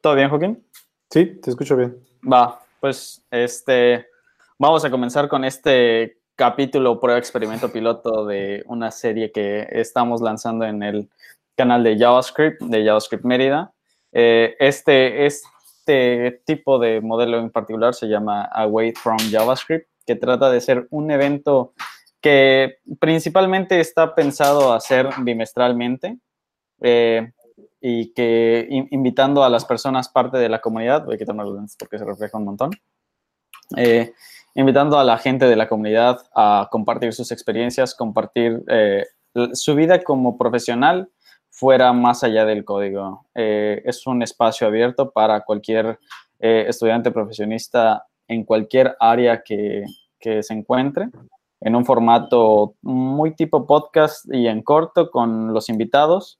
¿Todo bien, Joaquín? Sí, te escucho bien. Va, pues este, vamos a comenzar con este capítulo prueba experimento piloto de una serie que estamos lanzando en el canal de JavaScript, de JavaScript Mérida. Eh, este, este tipo de modelo en particular se llama Away from JavaScript, que trata de ser un evento que principalmente está pensado a ser bimestralmente. Eh, y que invitando a las personas parte de la comunidad, voy a quitarme los lentes porque se refleja un montón, eh, invitando a la gente de la comunidad a compartir sus experiencias, compartir eh, su vida como profesional fuera más allá del código. Eh, es un espacio abierto para cualquier estudiante profesionista en cualquier área que, que se encuentre, en un formato muy tipo podcast y en corto con los invitados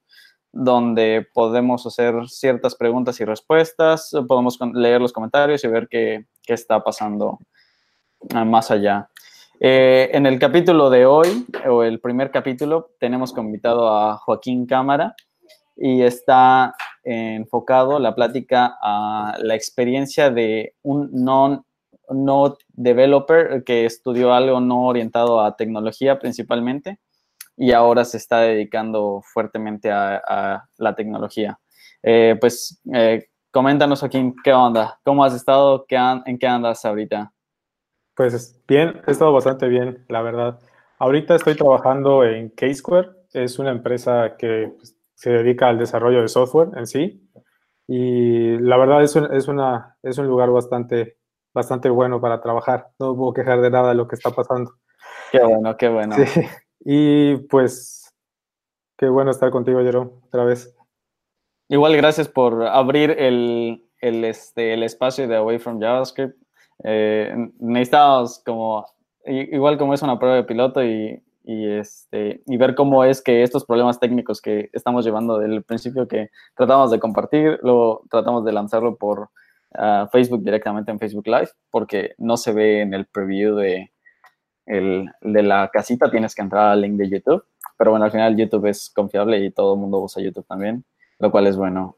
donde podemos hacer ciertas preguntas y respuestas, podemos leer los comentarios y ver qué, está pasando ah, más allá. Eh, en el capítulo de hoy, o el primer capítulo, tenemos como invitado a Joaquín Cámara y está enfocado la plática a la experiencia de un non no developer que estudió algo no orientado a tecnología principalmente y ahora se está dedicando fuertemente a, la tecnología. Eh, pues eh, coméntanos aquí qué onda, cómo has estado, ¿Qué en qué andas ahorita. Pues bien, he estado bastante bien, la verdad. Ahorita estoy trabajando en K-Square, es una empresa que pues, se dedica al desarrollo de software en sí. Y la verdad es un, es una, es un lugar bastante, bastante bueno para trabajar. No puedo quejar de nada de lo que está pasando. Qué bueno, qué bueno. Sí. Y pues, qué bueno estar contigo, Jerome, otra vez. Igual, gracias por abrir el, el, este, el espacio de Away from JavaScript. Eh, necesitábamos como, igual como es una prueba de piloto y, y, este, y ver cómo es que estos problemas técnicos que estamos llevando del principio que tratamos de compartir, luego tratamos de lanzarlo por ah, Facebook directamente en Facebook Live, porque no se ve en el preview de, el de la casita, tienes que entrar al link de YouTube. Pero bueno, al final YouTube es confiable y todo el mundo usa YouTube también, lo cual es bueno.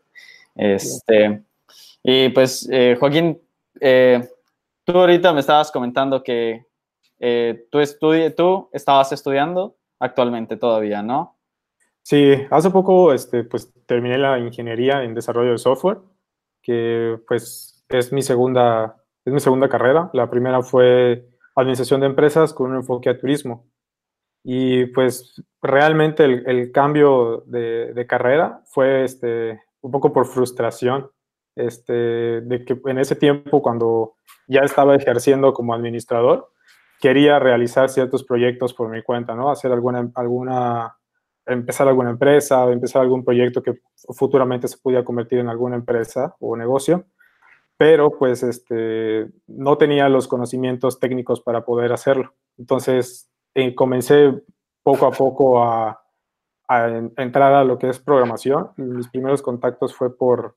Este, y pues, eh, Joaquín, eh, tú ahorita me estabas comentando que eh, tú, tú estabas estudiando actualmente todavía, ¿no? Sí, hace poco este, pues, terminé la ingeniería en desarrollo de software, que pues es mi segunda, es mi segunda carrera. La primera fue administración de empresas con un enfoque a turismo. Y pues realmente el, cambio de, carrera fue este, un poco por frustración, este, de que en ese tiempo cuando ya estaba ejerciendo como administrador, quería realizar ciertos proyectos por mi cuenta, ¿no? Hacer alguna, alguna, empezar alguna empresa, empezar algún proyecto que futuramente se pudiera convertir en alguna empresa o negocio pero pues este, no tenía los conocimientos técnicos para poder hacerlo. Entonces eh, comencé poco a poco a, entrar a lo que es programación. Mis primeros contactos fue por,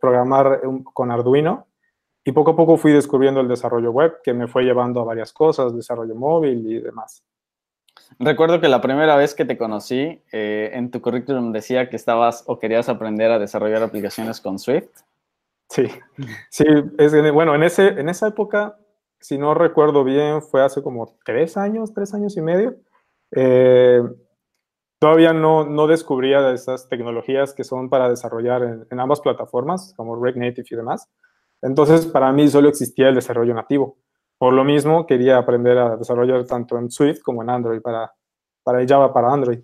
programar con Arduino y poco a poco fui descubriendo el desarrollo web que me fue llevando a varias cosas, desarrollo móvil y demás. Recuerdo que la primera vez que te conocí, eh, en tu currículum decía que estabas o querías aprender a desarrollar aplicaciones con Swift. Sí, sí, es, bueno, en, ese, en esa época, si no recuerdo bien, fue hace como tres años, tres años y medio. Eh, todavía no, no descubría de esas tecnologías que son para desarrollar en, ambas plataformas, como React Native y demás. Entonces, para mí solo existía el desarrollo nativo. Por lo mismo, quería aprender a desarrollar tanto en Swift como en Android, para, para Java para Android.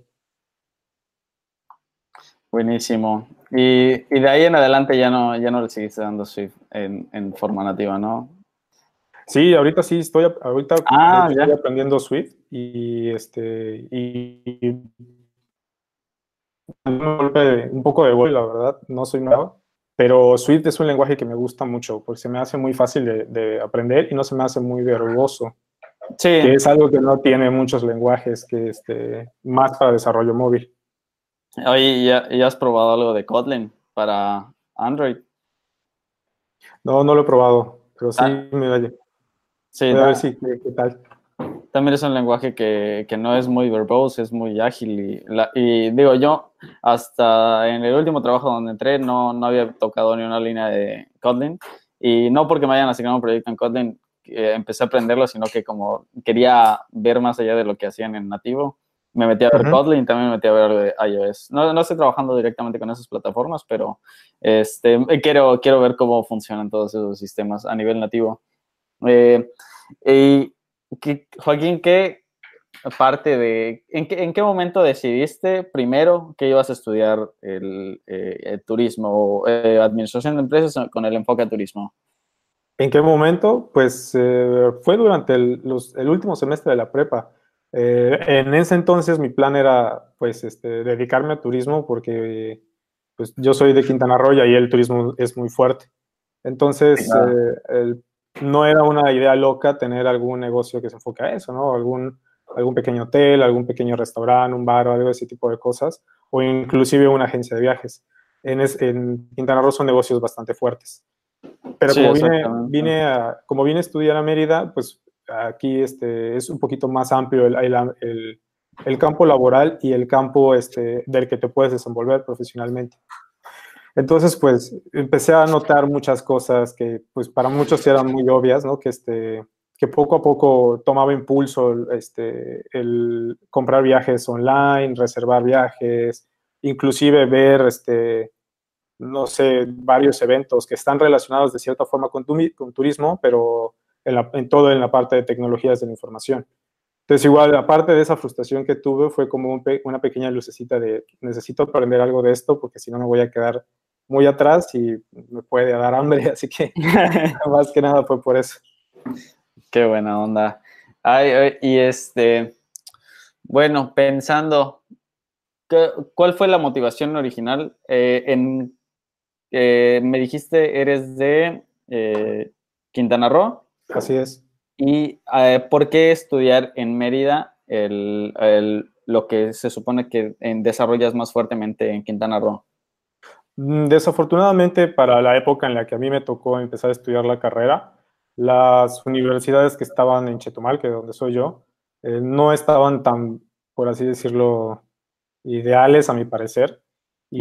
Buenísimo. Y, de ahí en adelante ya no, ya no le seguiste dando Swift en, forma nativa, ¿no? Sí, ahorita sí estoy, ahorita ah, estoy aprendiendo Swift y este y, un poco de vuelo, la verdad, no soy nuevo, pero Swift es un lenguaje que me gusta mucho porque se me hace muy fácil de, aprender y no se me hace muy verboso. Sí. Que es algo que no tiene muchos lenguajes que este, más para desarrollo móvil. Oye, ¿ya, has probado algo de Kotlin para Android? No, no lo he probado, pero sí ah. me vaya. Sí, a ver si, ¿qué, tal. También es un lenguaje que, no es muy verbose, es muy ágil. Y, y, digo, yo hasta en el último trabajo donde entré no, no había tocado ni una línea de Kotlin. Y no porque me hayan asignado un proyecto en Kotlin, empecé a aprenderlo, sino que como quería ver más allá de lo que hacían en nativo, me metí a ver Kotlin, también me metí a ver de iOS. No, no estoy trabajando directamente con esas plataformas, pero este, quiero, quiero ver cómo funcionan todos esos sistemas a nivel nativo. Eh, y Joaquín, ¿qué parte de, en qué, en qué momento decidiste primero que ibas a estudiar el, eh, turismo o eh, administración de empresas con el enfoque a turismo? ¿En qué momento? Pues fue durante el, el último semestre de la prepa eh, en ese entonces mi plan era pues este, dedicarme a turismo porque pues, yo soy de Quintana Roo y ahí el turismo es muy fuerte. Entonces eh, no era una idea loca tener algún negocio que se enfoque a eso, ¿no? Algún, algún pequeño hotel, algún pequeño restaurante, un bar o algo de ese tipo de cosas, o inclusive una agencia de viajes. En, en Quintana Roo son negocios bastante fuertes. Pero como, vine, vine a, como vine a estudiar a Mérida, pues aquí este, es un poquito más amplio el, el, campo laboral y el campo este, del que te puedes desenvolver profesionalmente. Entonces, pues, empecé a notar muchas cosas que, pues, para muchos eran muy obvias, ¿no? Que, este, que poco a poco tomaba impulso este, el comprar viajes online, reservar viajes, inclusive ver, este, no sé, varios eventos que están relacionados de cierta forma con, con turismo, pero en, todo en la parte de tecnologías de la información. Entonces, igual, aparte de esa frustración que tuve, fue como una pequeña lucecita de necesito aprender algo de esto porque si no me voy a quedar muy atrás y me puede dar hambre, así que más que nada fue por eso. Qué buena onda. Ay, y este, bueno, pensando, ¿cuál fue la motivación original? Eh, en, eh, me dijiste, eres de eh, Quintana Roo. Así es. ¿Y eh, por qué estudiar en Mérida lo que se supone que desarrollas más fuertemente en Quintana Roo? Mm, desafortunadamente, para la época en la que a mí me tocó empezar a estudiar la carrera, las universidades que estaban en Chetumal, que es donde soy yo, eh, no estaban tan, por así decirlo, ideales a mi parecer. Y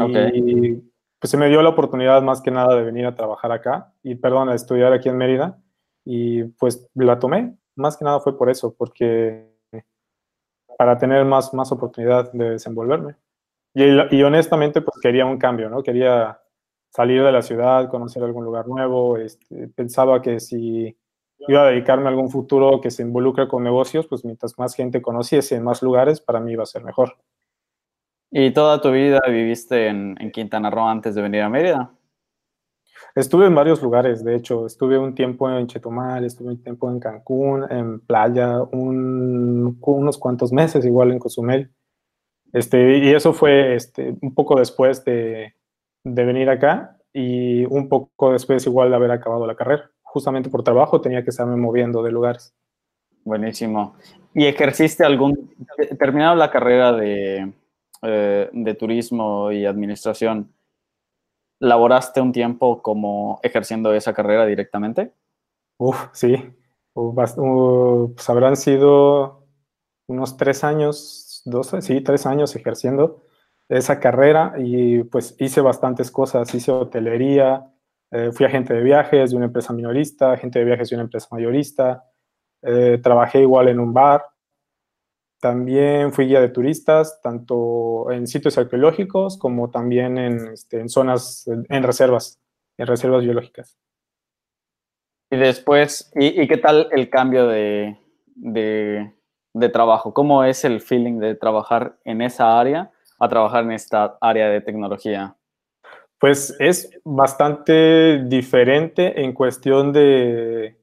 pues se me dio la oportunidad más que nada de venir a trabajar acá, y perdón, a estudiar aquí en Mérida y pues la tomé, más que nada fue por eso, porque para tener más, más oportunidad de desenvolverme. Y, honestamente, pues quería un cambio, ¿no? Quería salir de la ciudad, conocer algún lugar nuevo. Este, pensaba que si iba a dedicarme a algún futuro que se involucre con negocios, pues mientras más gente conociese en más lugares, para mí iba a ser mejor. ¿Y toda tu vida viviste en, en Quintana Roo antes de venir a Mérida? Estuve en varios lugares, de hecho, estuve un tiempo en Chetumal, estuve un tiempo en Cancún, en playa, unos cuantos meses igual en Cozumel. Este, y eso fue este, un poco después de, de venir acá y un poco después igual de haber acabado la carrera. Justamente por trabajo tenía que estarme moviendo de lugares. Buenísimo. ¿Y ejerciste algún, terminado la carrera de, eh, de turismo y administración, ¿Laboraste un tiempo como ejerciendo esa carrera directamente? Uf, sí. pues habrán sido unos tres años, dos, sí, tres años ejerciendo esa carrera y pues hice bastantes cosas. Hice hotelería, eh, fui agente de viajes de una empresa minorista, agente de viajes de una empresa mayorista, eh, trabajé igual en un bar, también fui guía de turistas, tanto en sitios arqueológicos como también en, este, zonas, en, reservas, en reservas biológicas. Y después, ¿y, qué tal el cambio de, de, trabajo? ¿Cómo es el feeling de trabajar en esa área a trabajar en esta área de tecnología? Pues es bastante diferente en cuestión de,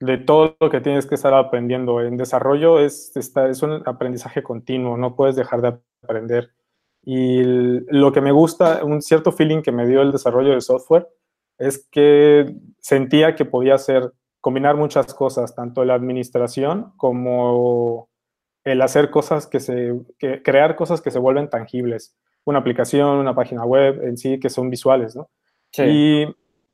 de todo lo que tienes que estar aprendiendo. En desarrollo es, es un aprendizaje continuo, no puedes dejar de aprender. Y lo que me gusta, un cierto feeling que me dio el desarrollo de software, es que sentía que podía hacer, combinar muchas cosas, tanto la administración como el hacer cosas que se, crear cosas que se vuelven tangibles. Una aplicación, una página web en sí, que son visuales, ¿no? Y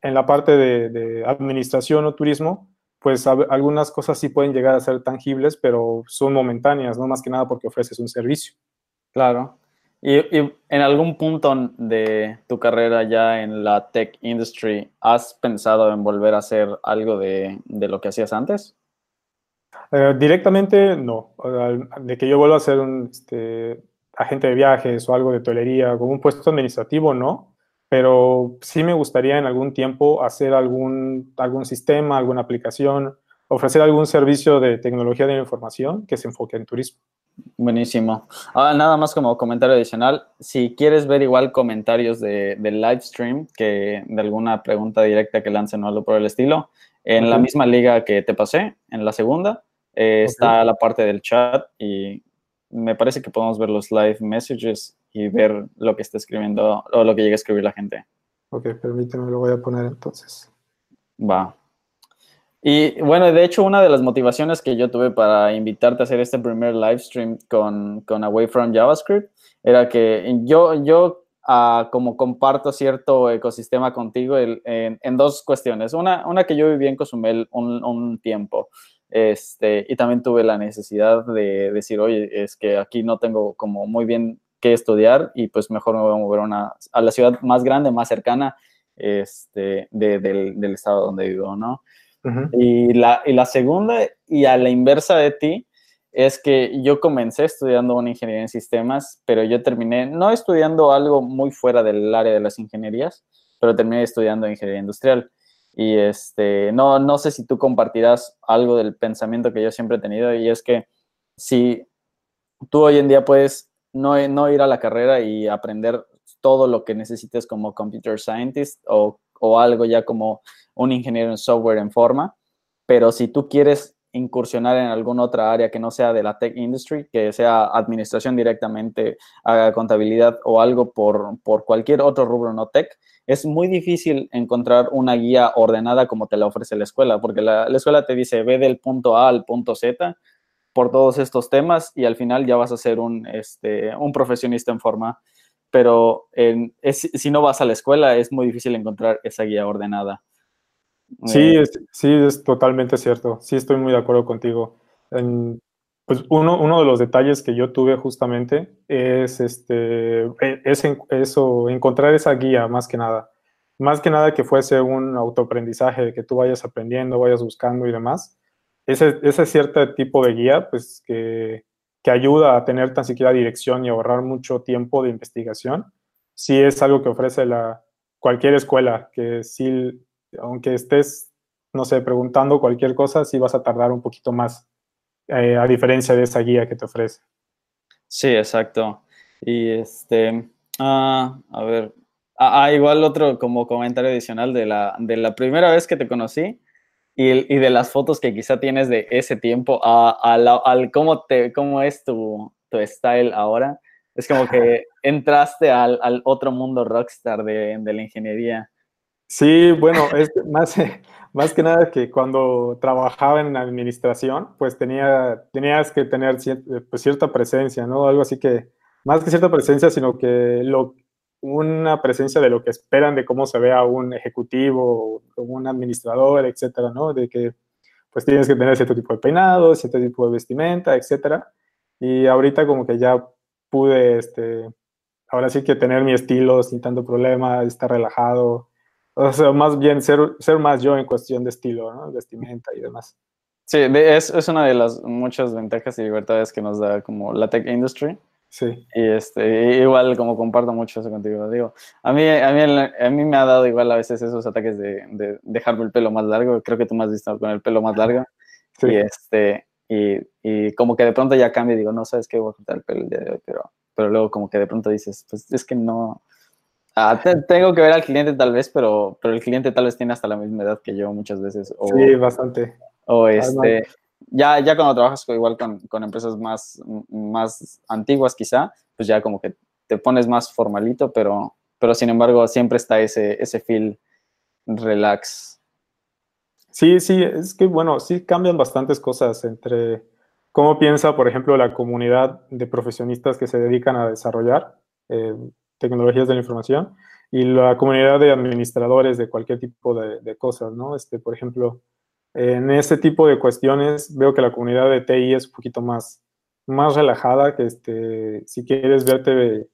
en la parte de, de administración o turismo, pues algunas cosas sí pueden llegar a ser tangibles, pero son momentáneas, no más que nada porque ofreces un servicio. Claro. ¿Y, en algún punto de tu carrera ya en la tech industry, has pensado en volver a hacer algo de, lo que hacías antes? Eh, directamente no. De que yo vuelva a ser un este, agente de viajes o algo de tolería, como un puesto administrativo, no. Pero sí me gustaría en algún tiempo hacer algún, algún sistema, alguna aplicación, ofrecer algún servicio de tecnología de la información que se enfoque en turismo. Buenísimo. Ahora, nada más como comentario adicional, si quieres ver igual comentarios de, del live stream que de alguna pregunta directa que lancen o algo por el estilo, en la misma liga que te pasé, en la segunda, eh, está la parte del chat y me parece que podemos ver los live messages y ver lo que está escribiendo o lo que llega a escribir la gente. Ok, permíteme, lo voy a poner entonces. Va. Y bueno, de hecho, una de las motivaciones que yo tuve para invitarte a hacer este primer live stream con, con Away from JavaScript era que yo, yo uh, como comparto cierto ecosistema contigo en, en, dos cuestiones. Una, una que yo viví en Cozumel un, un tiempo. Este, y también tuve la necesidad de decir, oye, es que aquí no tengo como muy bien qué estudiar y pues mejor me voy a mover una, a la ciudad más grande, más cercana este, de, del, del estado donde vivo, ¿no? y, la, y la segunda, y a la inversa de ti, es que yo comencé estudiando una ingeniería en sistemas, pero yo terminé no estudiando algo muy fuera del área de las ingenierías, pero terminé estudiando ingeniería industrial. Y este, no, no sé si tú compartirás algo del pensamiento que yo siempre he tenido, y es que si tú hoy en día puedes no, no ir a la carrera y aprender todo lo que necesites como computer scientist o, o algo ya como un ingeniero en software en forma, pero si tú quieres incursionar en alguna otra área que no sea de la tech industry, que sea administración directamente, haga contabilidad o algo por, por cualquier otro rubro no tech, es muy difícil encontrar una guía ordenada como te la ofrece la escuela, porque la, escuela te dice ve del punto A al punto Z por todos estos temas y al final ya vas a ser un, este, un profesionista en forma, pero si no vas a la escuela es muy difícil encontrar esa guía ordenada. Sí, es, sí, es totalmente cierto. Sí, estoy muy de acuerdo contigo. pues uno, uno de los detalles que yo tuve justamente es, este, e, es eso, encontrar esa guía más que nada. Más que nada que fuese un autoaprendizaje, que tú vayas aprendiendo, vayas buscando y demás. Ese, ese cierto tipo de guía, pues que, que ayuda a tener tan siquiera dirección y ahorrar mucho tiempo de investigación, sí es algo que ofrece la, cualquier escuela, que sí aunque estés, no sé, preguntando cualquier cosa, sí vas a tardar un poquito más, eh, a diferencia de esa guía que te ofrece. Sí, exacto. Y este, ah, a ver, ah, ah, igual otro como comentario adicional de la, de la primera vez que te conocí y, y de las fotos que quizá tienes de ese tiempo a, al cómo, te, cómo es tu, tu style ahora. Es como que entraste al, al otro mundo rockstar de, de la ingeniería. Sí, bueno, es más, más que nada que cuando trabajaba en administración, pues tenía, tenías que tener pues, cierta presencia, ¿no? Algo así que, más que cierta presencia, sino que lo, una presencia de lo que esperan de cómo se vea un ejecutivo o un administrador, etcétera, ¿no? De que pues tienes que tener cierto tipo de peinado, cierto tipo de vestimenta, etcétera. Y ahorita como que ya pude, este, ahora sí que tener mi estilo sin tanto problema, estar relajado, o sea, más bien ser, ser más yo en cuestión de estilo, ¿no? Vestimenta y demás. Sí, es, es una de las muchas ventajas y libertades que nos da como la tech industry. Sí. Y este, igual como comparto mucho eso contigo, digo, a mí, a mí, a mí me ha dado igual a veces esos ataques de, de dejarme el pelo más largo, creo que tú me has visto con el pelo más largo. Sí. Y este, y, y, como que de pronto ya cambia y digo, no sabes qué voy a cortar el pelo el día de hoy, pero, pero luego como que de pronto dices, pues es que no, Ah, tengo que ver al cliente tal vez, pero, pero el cliente tal vez tiene hasta la misma edad que yo muchas veces. O, sí, bastante. O este, ya, ya cuando trabajas igual con, con, empresas más, más antiguas quizá, pues ya como que te pones más formalito, pero, pero sin embargo siempre está ese, ese feel relax. Sí, sí, es que bueno, sí cambian bastantes cosas entre cómo piensa, por ejemplo, la comunidad de profesionistas que se dedican a desarrollar. Eh, tecnologías de la información y la comunidad de administradores de cualquier tipo de, cosas, ¿no? Este, por ejemplo, en este tipo de cuestiones veo que la comunidad de TI es un poquito más, más relajada, que este, si quieres verte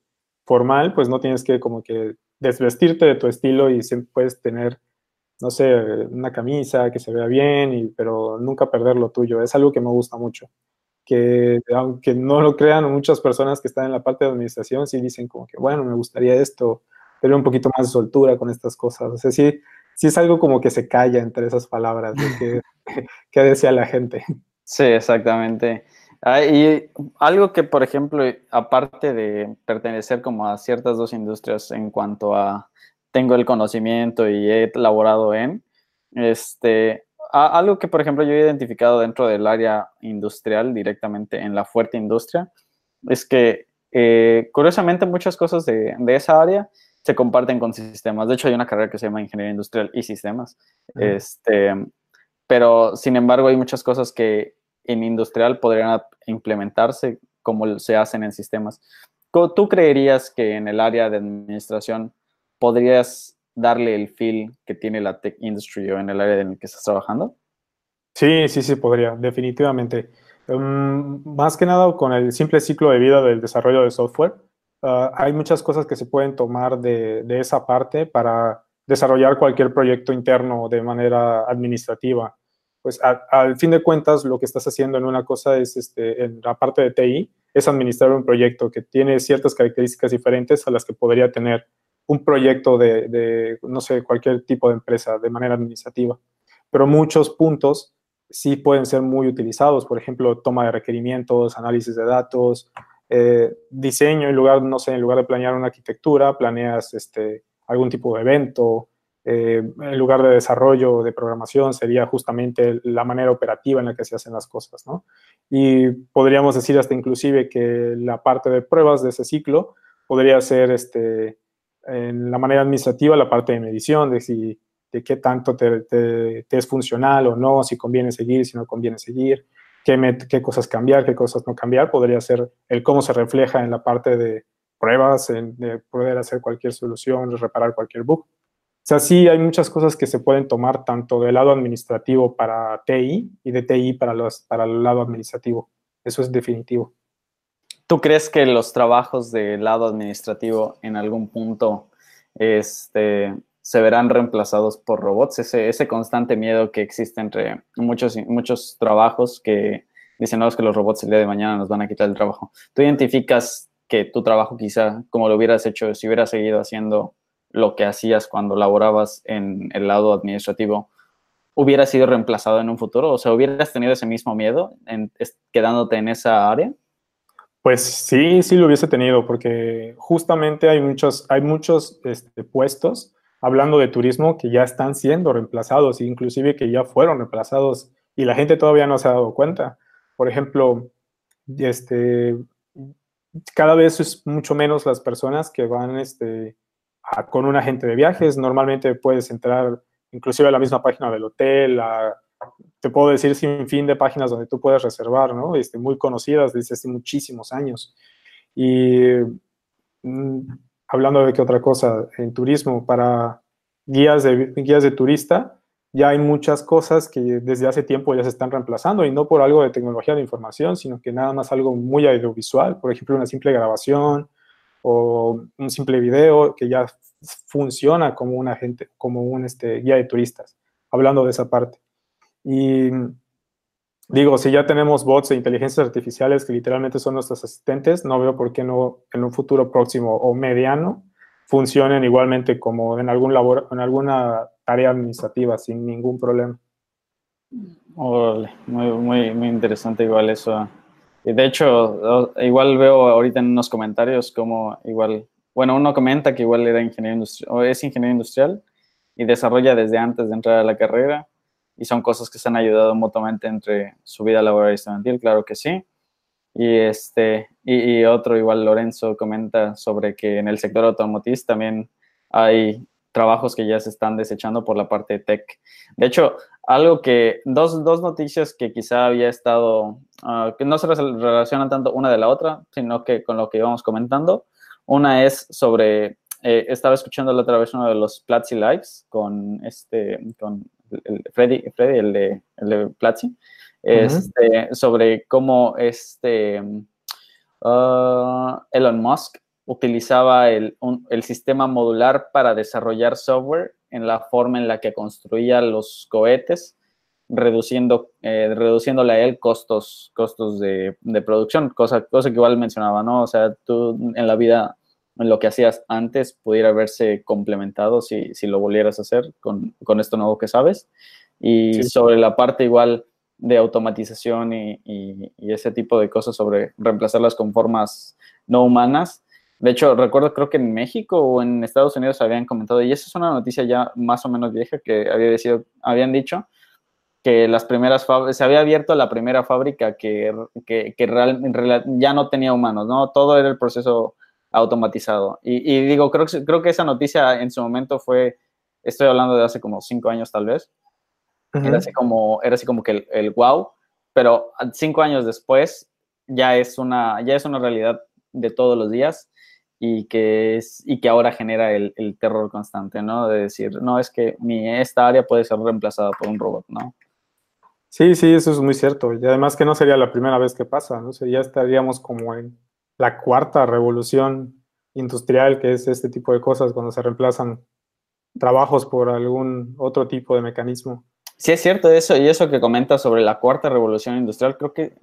formal, pues no tienes que como que desvestirte de tu estilo y siempre puedes tener, no sé, una camisa que se vea bien, y, pero nunca perder lo tuyo. Es algo que me gusta mucho. Que aunque no lo crean muchas personas que están en la parte de administración, sí dicen como que, bueno, me gustaría esto, tener un poquito más de soltura con estas cosas. O sea, sí, sí es algo como que se calla entre esas palabras de que, que decía la gente. Sí, exactamente. Ah, y algo que, por ejemplo, aparte de pertenecer como a ciertas dos industrias en cuanto a tengo el conocimiento y he laborado en, este, algo que, por ejemplo, yo he identificado dentro del área industrial directamente en la fuerte industria, es que, eh, curiosamente, muchas cosas de, de, esa área se comparten con sistemas. De hecho, hay una carrera que se llama Ingeniería Industrial y Sistemas. Este, pero, sin embargo, hay muchas cosas que en industrial podrían implementarse como se hacen en sistemas. ¿Tú creerías que en el área de administración podrías darle el feel que tiene la tech industry o en el área en el que estás trabajando? Sí, sí, sí, podría, definitivamente. Um, más que nada con el simple ciclo de vida del desarrollo de software, uh, hay muchas cosas que se pueden tomar de, de, esa parte para desarrollar cualquier proyecto interno de manera administrativa pues al fin de cuentas lo que estás haciendo en una cosa es, este, en la parte de TI, es administrar un proyecto que tiene ciertas características diferentes a las que podría tener un proyecto de, no sé, cualquier tipo de empresa de manera administrativa. Pero muchos puntos sí pueden ser muy utilizados, por ejemplo, toma de requerimientos, análisis de datos, eh, diseño, en lugar, no sé, en lugar de planear una arquitectura, planeas este, algún tipo de evento, eh, en lugar de desarrollo de programación sería justamente la manera operativa en la que se hacen las cosas, ¿no? Y podríamos decir hasta inclusive que la parte de pruebas de ese ciclo podría ser este, en la manera administrativa la parte de medición, de, si, de qué tanto te, es funcional o no, si conviene seguir, si no conviene seguir, qué, qué cosas cambiar, qué cosas no cambiar, podría ser el cómo se refleja en la parte de pruebas, en, de poder hacer cualquier solución, reparar cualquier bug. O sea, sí hay muchas cosas que se pueden tomar tanto del lado administrativo para TI y de TI para, los, para el lado administrativo. Eso es definitivo. ¿Tú crees que los trabajos del lado administrativo en algún punto este, se verán reemplazados por robots? Ese, constante miedo que existe entre muchos, muchos trabajos que dicen, no, es que los robots el día de mañana nos van a quitar el trabajo. ¿Tú identificas que tu trabajo quizá, como lo hubieras hecho, si hubieras seguido haciendo lo que hacías cuando laborabas en el lado administrativo hubiera sido reemplazado en un futuro? O sea, ¿hubieras tenido ese mismo miedo en, quedándote en esa área? Pues sí, sí lo hubiese tenido, porque justamente hay muchos, hay muchos este, puestos, hablando de turismo, que ya están siendo reemplazados, inclusive que ya fueron reemplazados y la gente todavía no se ha dado cuenta. Por ejemplo, este, cada vez es mucho menos las personas que van este, con un agente de viajes. Normalmente puedes entrar inclusive a la misma página del hotel, te puedo decir sin fin de páginas donde tú puedes reservar, ¿no? Este, muy conocidas desde hace muchísimos años. Y mm, hablando de qué otra cosa, en turismo, para guías de, guías de turista, ya hay muchas cosas que desde hace tiempo ya se están reemplazando y no por algo de tecnología de información, sino que nada más algo muy audiovisual, por ejemplo, una simple grabación, o un simple video que ya funciona como un agente, como un este, guía de turistas, hablando de esa parte. Y digo, si ya tenemos bots e inteligencias artificiales que literalmente son nuestros asistentes, no veo por qué no en un futuro próximo o mediano funcionen igualmente como en algún labor, en alguna tarea administrativa sin ningún problema. muy, muy, muy interesante igual eso de hecho, igual veo ahorita en unos comentarios como igual, bueno, uno comenta que igual era ingeniero industrial, o es ingeniero industrial y desarrolla desde antes de entrar a la carrera y son cosas que se han ayudado mutuamente entre su vida laboral y estudiantil, claro que sí. Y, este, y, y otro, igual Lorenzo comenta sobre que en el sector automotriz también hay trabajos que ya se están desechando por la parte de tech. De hecho, algo que, dos, dos noticias que quizá había estado, ah, que no se relacionan tanto una de la otra, sino que con lo que íbamos comentando. Una es sobre, eh, estaba escuchando la otra vez uno de los Platzi Lives con este, con el Freddy, Freddy el de, el de Platzi, este, sobre cómo este, ah, Elon Musk utilizaba el, el, sistema modular para desarrollar software en la forma en la que construía los cohetes, reduciendo, eh, reduciéndole a él costos, costos de, de, producción, cosa, cosa que igual mencionaba, ¿no? O sea, tú en la vida, lo que hacías antes, pudiera haberse complementado si, si lo volvieras a hacer con, con esto nuevo que sabes. Y sobre la parte igual de automatización y, y, y, ese tipo de cosas sobre reemplazarlas con formas no humanas, de hecho, recuerdo, creo que en México o en Estados Unidos habían comentado, y esa es una noticia ya más o menos vieja que había decido, habían dicho que las primeras se había abierto la primera fábrica que, que, que real, ya no tenía humanos, ¿no? Todo era el proceso automatizado. Y, y, digo, creo, creo que esa noticia en su momento fue, estoy hablando de hace como cinco años tal vez, uh -huh. era, así como, era así como que el, el wow, pero cinco años después ya es una, ya es una realidad de todos los días y que, es, y que ahora genera el, el, terror constante, ¿no? De decir, no, es que mi, esta área puede ser reemplazada por un robot, ¿no? Sí, sí, eso es muy cierto. Y además que no sería la primera vez que pasa, ¿no? O sea, ya estaríamos como en la cuarta revolución industrial, que es este tipo de cosas, cuando se reemplazan trabajos por algún otro tipo de mecanismo. Sí, es cierto eso, y eso que comentas sobre la cuarta revolución industrial, creo que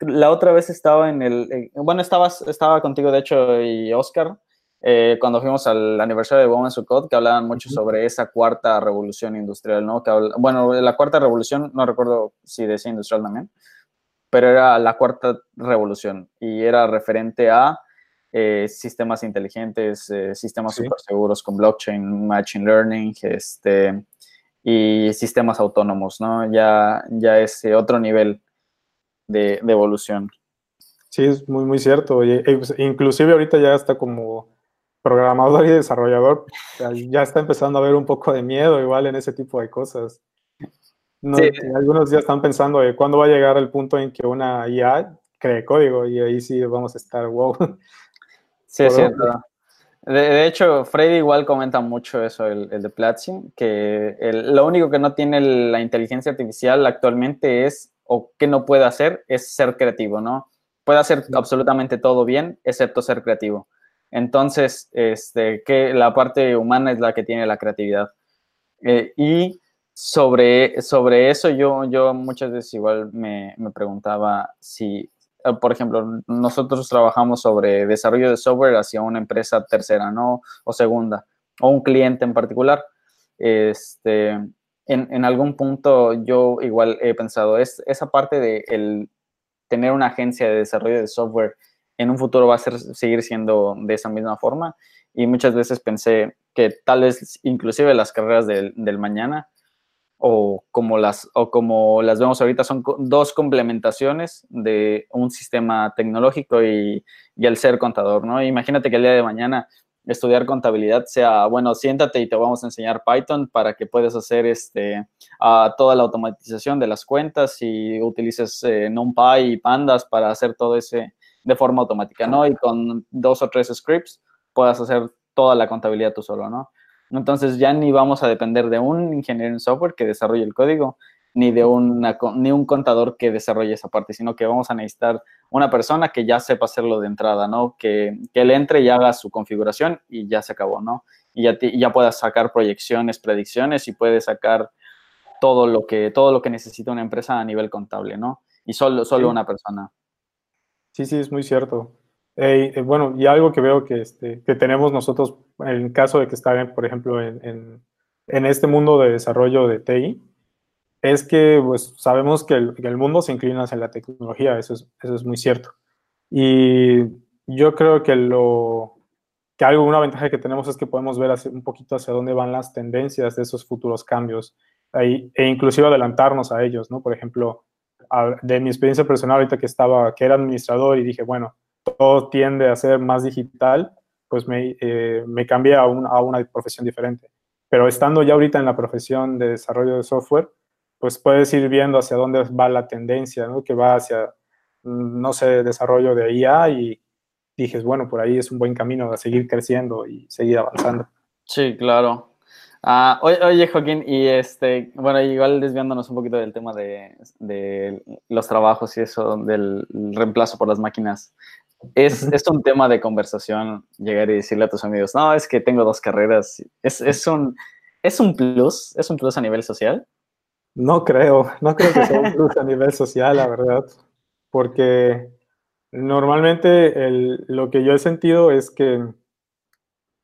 la otra vez estaba en el, eh, bueno, estabas, estaba contigo de hecho y Oscar, eh, cuando fuimos al aniversario de Women's Code, que hablaban mucho uh -huh. sobre esa cuarta revolución industrial, ¿no? Que bueno, la cuarta revolución, no recuerdo si decía industrial también, pero era la cuarta revolución y era referente a eh, sistemas inteligentes, eh, sistemas sí. super seguros con blockchain, machine learning, este, y sistemas autónomos, ¿no? Ya, ya es otro nivel de, de evolución. Sí, es muy, muy cierto. Y, pues, inclusive ahorita ya está como programador y desarrollador, ya está empezando a haber un poco de miedo igual en ese tipo de cosas. No, sí. Algunos ya están pensando de cuándo va a llegar el punto en que una IA cree código y ahí sí vamos a estar wow. Sí, es cierto. De, de, hecho, Freddy igual comenta mucho eso, el, el de Platzi, que el, lo único que no tiene la inteligencia artificial actualmente es, o que no puede hacer, es ser creativo, ¿no? Puede hacer sí. absolutamente todo bien, excepto ser creativo. Entonces, este, que la parte humana es la que tiene la creatividad. Eh, y sobre, sobre eso yo, yo muchas veces igual me, me preguntaba si, eh, por ejemplo, nosotros trabajamos sobre desarrollo de software hacia una empresa tercera, ¿no? O segunda, o un cliente en particular. Este, en, en algún punto yo igual he pensado, es, esa parte de el tener una agencia de desarrollo de software en un futuro va a ser, seguir siendo de esa misma forma. Y muchas veces pensé que tal vez inclusive las carreras del, del mañana o como, las, o como las vemos ahorita son dos complementaciones de un sistema tecnológico y, y el ser contador, ¿no? Imagínate que el día de mañana estudiar contabilidad sea, bueno, siéntate y te vamos a enseñar Python para que puedas hacer este, uh, toda la automatización de las cuentas y utilices eh, NumPy y Pandas para hacer todo ese de forma automática, ¿no? Y con dos o tres scripts puedas hacer toda la contabilidad tú solo, ¿no? Entonces ya ni vamos a depender de un ingeniero en software que desarrolle el código, ni de una, ni un contador que desarrolle esa parte, sino que vamos a necesitar una persona que ya sepa hacerlo de entrada, ¿no? Que, que él entre y haga su configuración y ya se acabó, ¿no? Y ya, ya pueda sacar proyecciones, predicciones y puede sacar todo lo que, todo lo que necesita una empresa a nivel contable, ¿no? Y solo, solo sí. una persona. Sí, sí, es muy cierto. Eh, eh, bueno, y algo que veo que, este, que tenemos nosotros, en caso de que estén, por ejemplo, en, en, en, este mundo de desarrollo de TI, es que pues, sabemos que el, que el, mundo se inclina hacia la tecnología, eso es, eso es muy cierto. Y yo creo que lo que algo, una ventaja que tenemos es que podemos ver hacia, un poquito hacia dónde van las tendencias de esos futuros cambios ahí, e inclusive adelantarnos a ellos, ¿no? Por ejemplo, a, de mi experiencia personal ahorita que estaba, que era administrador y dije, bueno, todo tiende a ser más digital, pues me, eh, cambié a, un, a, una profesión diferente. Pero estando ya ahorita en la profesión de desarrollo de software, pues puedes ir viendo hacia dónde va la tendencia, ¿no? que va hacia, mm, no sé, desarrollo de IA y dijes, bueno, por ahí es un buen camino a seguir creciendo y seguir avanzando. Sí, claro. Uh, oye, Joaquín, y este, bueno, igual desviándonos un poquito del tema de los trabajos y eso, del reemplazo por las máquinas. Es, es, un tema de conversación llegar y decirle a tus amigos, no, es que tengo dos carreras. Es, es, un, es un plus, es un plus a nivel social. No creo, no creo que sea un plus a nivel social, la verdad, porque normalmente lo que yo he sentido es que,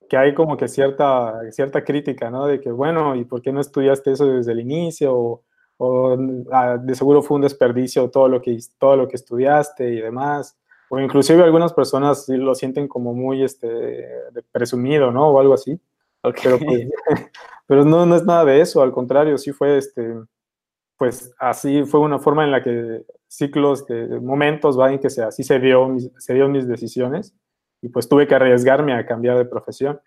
que hay como que cierta, cierta crítica, ¿no? De que, bueno, ¿y por qué no estudiaste eso desde el inicio? O, o ah, de seguro fue un desperdicio todo lo, que, todo lo que estudiaste y demás. O inclusive algunas personas lo sienten como muy este, presumido, ¿no? O algo así. Pero, pues, pero no, no es nada de eso, al contrario, sí fue este, pues así fue una forma en la que ciclos de momentos, ¿va? En que se, así se dio, se mis decisiones y pues tuve que arriesgarme a cambiar de profesión.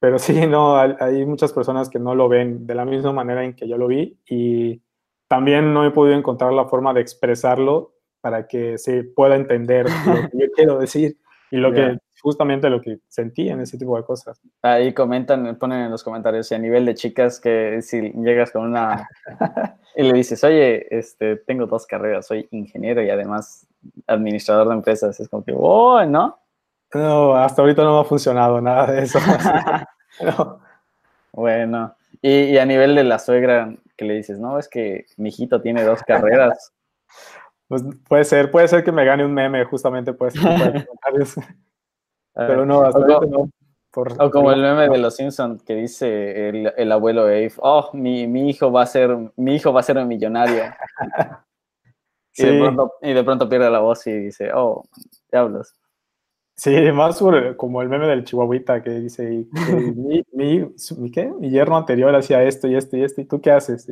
Pero sí, no, hay muchas personas que no lo ven de la misma manera en que yo lo vi y también no he podido encontrar la forma de expresarlo para que se pueda entender lo que yo quiero decir y lo que justamente lo que sentí en ese tipo de cosas. Ahí comentan, ponen en los comentarios, y a nivel de chicas, que si llegas con una y le dices, oye, este, tengo dos carreras, soy ingeniero y además administrador de empresas, es como que, oh, ¿no? No, hasta ahorita no me ha funcionado nada de eso. Bueno, y, y, a nivel de la suegra, que le dices, no, es que mi hijito tiene dos carreras. Pues puede ser, puede ser que me gane un meme justamente por este Pero no, hasta o, no. o como el meme de los Simpsons que dice el, el abuelo Abe, oh, mi, mi, hijo va a ser, mi hijo va a ser un millonario. y, de pronto, y, de pronto, pierde la voz y dice, oh, diablos. Sí, más sobre, como el meme del chihuahuita que dice, mi, mi, mi, ¿qué? mi yerno anterior hacía esto y esto y esto, ¿y tú qué haces?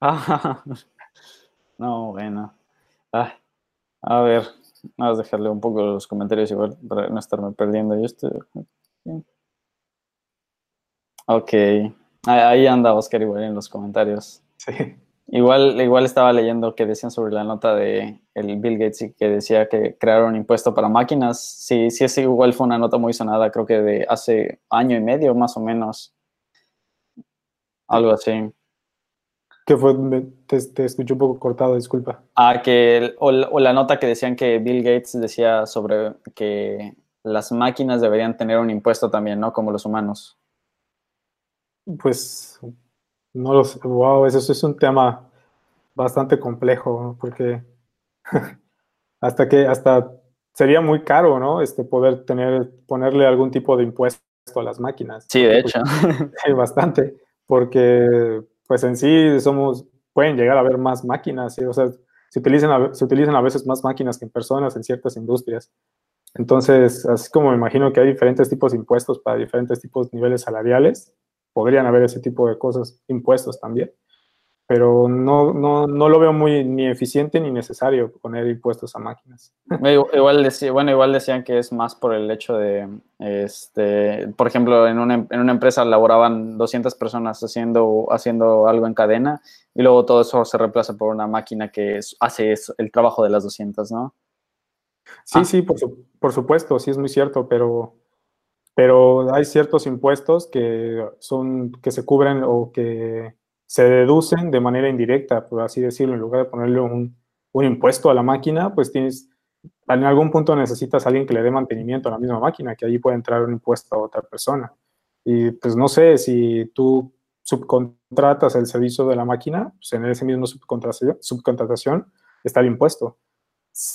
ah. No, bueno. Ah, a ver, vamos a dejarle un poco los comentarios igual para no estarme perdiendo. Yo estoy... Ok, ahí anda Oscar igual en los comentarios. Sí. Igual, igual estaba leyendo que decían sobre la nota de el Bill Gates que decía que crearon un impuesto para máquinas. Sí, sí, es igual fue una nota muy sonada, creo que de hace año y medio más o menos. Algo así. Que fue, te, te escuché un poco cortado, disculpa. Ah, que, o, o la nota que decían que Bill Gates decía sobre que las máquinas deberían tener un impuesto también, ¿no? Como los humanos. Pues no lo sé, wow, eso, es un tema bastante complejo, porque hasta que, hasta sería muy caro, ¿no? Este, poder tener, ponerle algún tipo de impuesto a las máquinas. Sí, de hecho. Sí, bastante, porque pues en sí somos, pueden llegar a haber más máquinas, o sea, se utilizan, se utilizan a veces más máquinas que personas en ciertas industrias. Entonces, así como me imagino que hay diferentes tipos de impuestos para diferentes tipos de niveles salariales, podrían haber ese tipo de cosas, impuestos también, pero no, no, no lo veo muy ni eficiente ni necesario poner impuestos a máquinas. Igual decía, bueno, igual decían que es más por el hecho de, este, por ejemplo, en una, en una empresa laboraban 200 personas haciendo, haciendo algo en cadena y luego todo eso se reemplaza por una máquina que hace eso, el trabajo de las 200, ¿no? Sí, ah. sí, por, su, por supuesto, sí es muy cierto, pero pero hay ciertos impuestos que son que se cubren o que se deducen de manera indirecta, por así decirlo, en lugar de ponerle un, un impuesto a la máquina, pues tienes, en algún punto necesitas a alguien que le dé mantenimiento a la misma máquina, que allí puede entrar un impuesto a otra persona. Y pues no sé, si tú subcontratas el servicio de la máquina, pues en ese mismo subcontratación, subcontratación está el impuesto.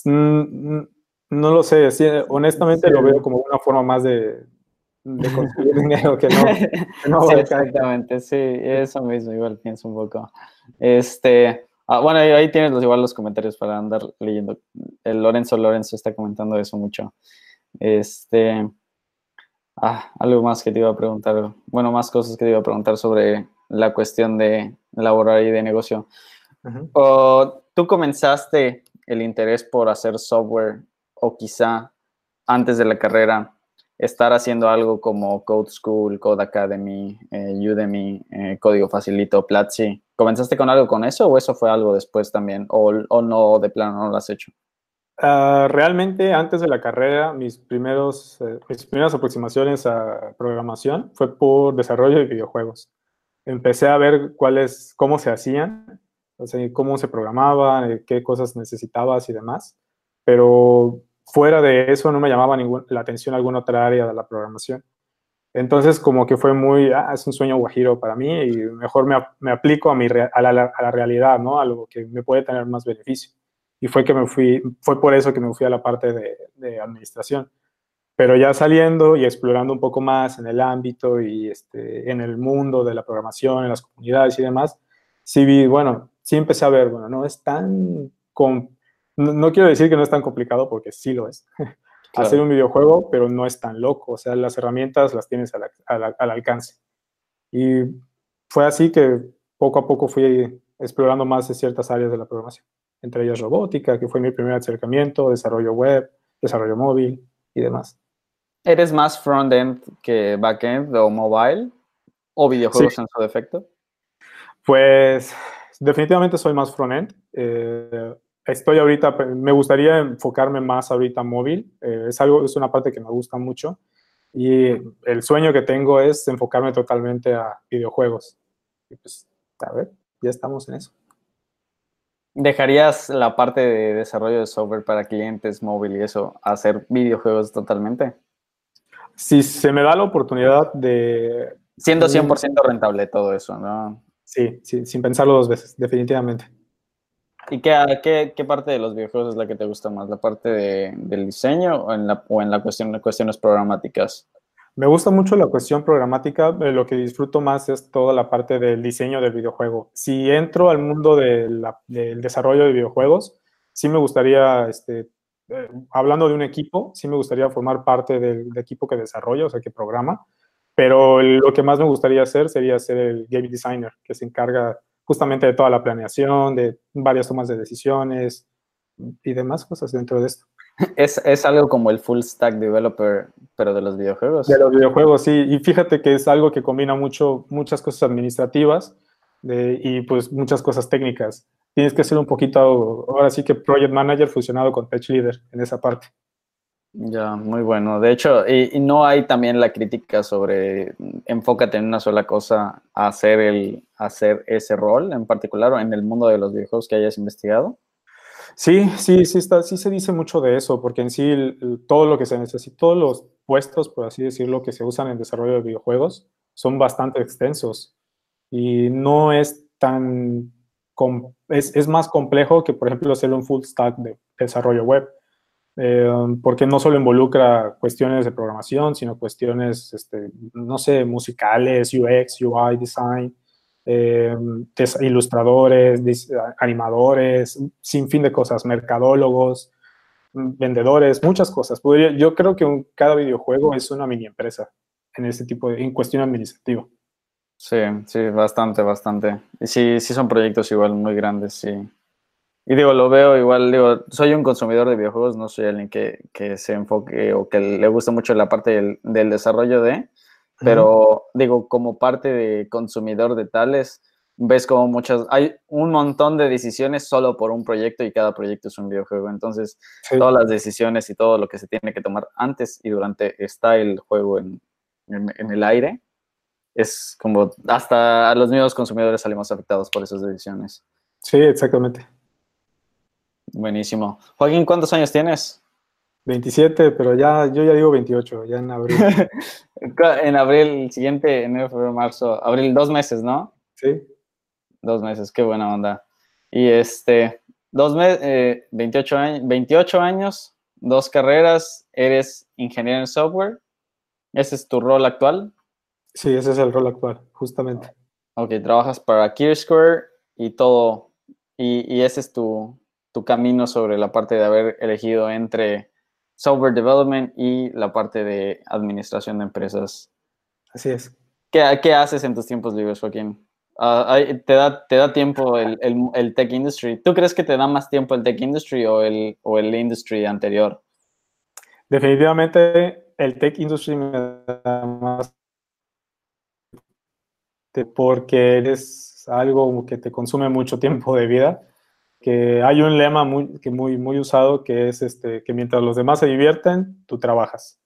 No lo sé, honestamente lo veo como una forma más de, de conseguir dinero que no, sí, exactamente, sí, eso mismo, igual pienso un poco. Este, ah, bueno, ahí tienes los, igual los comentarios para andar leyendo. El Lorenzo Lorenzo está comentando eso mucho. Este, ah, algo más que te iba a preguntar, bueno, más cosas que te iba a preguntar sobre la cuestión de laboral y de negocio. o, ¿Tú comenzaste el interés por hacer software o quizá antes de la carrera estar haciendo algo como Code School, Code Academy, eh, Udemy, eh, Código Facilito, Platzi. ¿Comenzaste con algo con eso o eso fue algo después también? ¿O, o no, de plano, no lo has hecho? Uh, realmente, antes de la carrera, mis, primeros, eh, mis primeras aproximaciones a programación fue por desarrollo de videojuegos. Empecé a ver cuáles, cómo se hacían, o sea, cómo se programaban, qué cosas necesitabas y demás. Pero fuera de eso no me llamaba ningún, la atención alguna otra área de la programación. Entonces, como que fue muy, ah, es un sueño guajiro para mí y mejor me, me aplico a, mi, a, la, a la realidad, ¿no? Algo que me puede tener más beneficio. Y fue que me fui, fue por eso que me fui a la parte de, de administración. Pero ya saliendo y explorando un poco más en el ámbito y este, en el mundo de la programación, en las comunidades y demás, sí vi, bueno, sí empecé a ver, bueno, no es tan, com no, no, quiero decir que no es tan complicado porque sí lo es, claro. hacer un videojuego, pero no es tan loco, o sea, las herramientas las tienes al, al, al alcance. Y fue así que poco a poco fui explorando más de ciertas áreas de la programación, entre ellas robótica, que fue mi primer acercamiento, desarrollo web, desarrollo móvil y demás. ¿Eres más front-end que back-end o mobile? ¿O videojuegos sí. en su defecto? Pues definitivamente soy más front-end. Eh, estoy ahorita, me gustaría enfocarme más ahorita móvil. Eh, es algo, es una parte que me gusta mucho. Y el sueño que tengo es enfocarme totalmente a videojuegos. Y pues, a ver, ya estamos en eso. ¿Dejarías la parte de desarrollo de software para clientes móvil y eso, hacer videojuegos totalmente? Si se me da la oportunidad de... Siendo 100% rentable todo eso, ¿no? Sí, sí, sin pensarlo dos veces, definitivamente. ¿Y qué, qué, qué, parte de los videojuegos es la que te gusta más? ¿La parte de, del diseño o en la, o en la cuestión cuestiones programáticas? Me gusta mucho la cuestión programática, lo que disfruto más es toda la parte del diseño del videojuego. Si entro al mundo de la, del desarrollo de videojuegos, sí me gustaría, este, eh, hablando de un equipo, sí me gustaría formar parte del, del, equipo que desarrolla, o sea, que programa, pero lo que más me gustaría hacer sería ser el game designer, que se encarga justamente de toda la planeación, de varias tomas de decisiones y demás cosas dentro de esto. Es, es, algo como el full stack developer, pero de los videojuegos. De los videojuegos, sí. Y fíjate que es algo que combina mucho, muchas cosas administrativas de, y pues muchas cosas técnicas. Tienes que ser un poquito, ahora sí que project manager fusionado con tech leader en esa parte. Ya, muy bueno. De hecho, y, y, no hay también la crítica sobre enfócate en una sola cosa, hacer, el, hacer ese rol en particular o en el mundo de los videojuegos que hayas investigado. Sí, sí, sí, está, sí se dice mucho de eso, porque en sí el, el, todo lo que se necesita, todos los puestos, por así decirlo, que se usan en desarrollo de videojuegos son bastante extensos y no es tan, es, es más complejo que, por ejemplo, hacer un full stack de desarrollo web, eh, porque no solo involucra cuestiones de programación, sino cuestiones, este, no sé, musicales, UX, UI, design, eh, ilustradores, animadores, sin fin de cosas, mercadólogos, vendedores, muchas cosas. Yo creo que cada videojuego es una mini empresa en ese tipo de, en cuestión administrativa. Sí, sí, bastante, bastante. Y sí, sí son proyectos igual muy grandes, sí. Y digo, lo veo igual, digo, soy un consumidor de videojuegos, no soy alguien que, que se enfoque o que le guste mucho la parte del, del desarrollo de, pero digo, como parte de consumidor de tales, ves como muchas, hay un montón de decisiones solo por un proyecto y cada proyecto es un videojuego. Entonces, sí. todas las decisiones y todo lo que se tiene que tomar antes y durante está el juego en, en, en el aire, es como hasta a los mismos consumidores salimos afectados por esas decisiones. Sí, exactamente. Buenísimo. Joaquín, ¿cuántos años tienes? 27, pero ya, yo ya digo 28, ya en abril. en abril, siguiente, enero, febrero, marzo, abril, dos meses, ¿no? Sí. Dos meses, qué buena onda. Y este, dos meses, eh, 28, años, 28 años, dos carreras, eres ingeniero en software. ¿Ese es tu rol actual? Sí, ese es el rol actual, justamente. Ok, trabajas para Square y todo, y, y ese es tu, tu camino sobre la parte de haber elegido entre software development y la parte de administración de empresas. Así es. ¿Qué, qué haces en tus tiempos libres, Joaquín? Uh, ¿te, da, ¿Te da tiempo el, el, el, tech industry? ¿Tú crees que te da más tiempo el tech industry o el, o el industry anterior? Definitivamente el tech industry me da más porque es algo que te consume mucho tiempo de vida que hay un lema muy, que muy, muy usado que es este, que mientras los demás se divierten, tú trabajas.